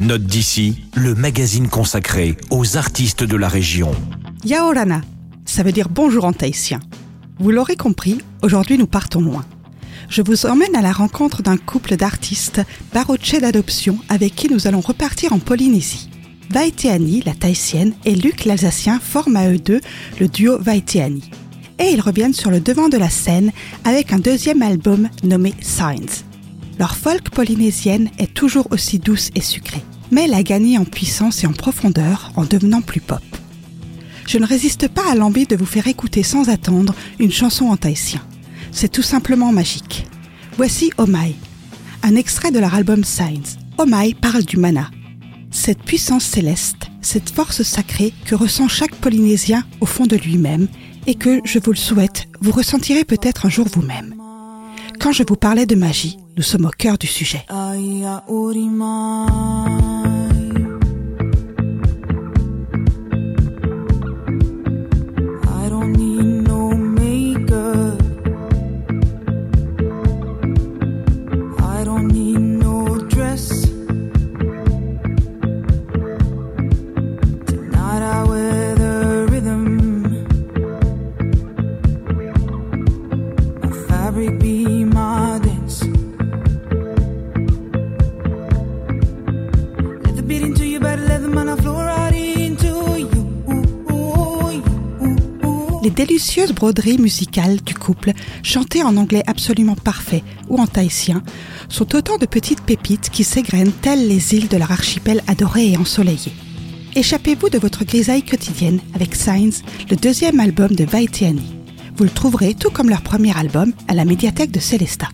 Note d'ici, le magazine consacré aux artistes de la région. Yaorana, ça veut dire bonjour en tahitien. Vous l'aurez compris, aujourd'hui nous partons loin. Je vous emmène à la rencontre d'un couple d'artistes barochais d'adoption avec qui nous allons repartir en Polynésie. Vaiteani, la tahitienne, et Luc l'Alsacien forment à eux deux le duo Vaiteani. Et ils reviennent sur le devant de la scène avec un deuxième album nommé Signs. Leur folk polynésienne est toujours aussi douce et sucrée, mais elle a gagné en puissance et en profondeur en devenant plus pop. Je ne résiste pas à l'envie de vous faire écouter sans attendre une chanson en tahitien. C'est tout simplement magique. Voici Omai, un extrait de leur album Signs. Omai parle du mana, cette puissance céleste, cette force sacrée que ressent chaque Polynésien au fond de lui-même et que, je vous le souhaite, vous ressentirez peut-être un jour vous-même. Quand je vous parlais de magie, nous sommes au cœur du sujet. Les délicieuses broderies musicales du couple, chantées en anglais absolument parfait ou en tahitien, sont autant de petites pépites qui s'égrènent telles les îles de leur archipel adoré et ensoleillé. Échappez-vous de votre grisaille quotidienne avec Signs, le deuxième album de Vaitiani. Vous le trouverez, tout comme leur premier album, à la médiathèque de Célesta.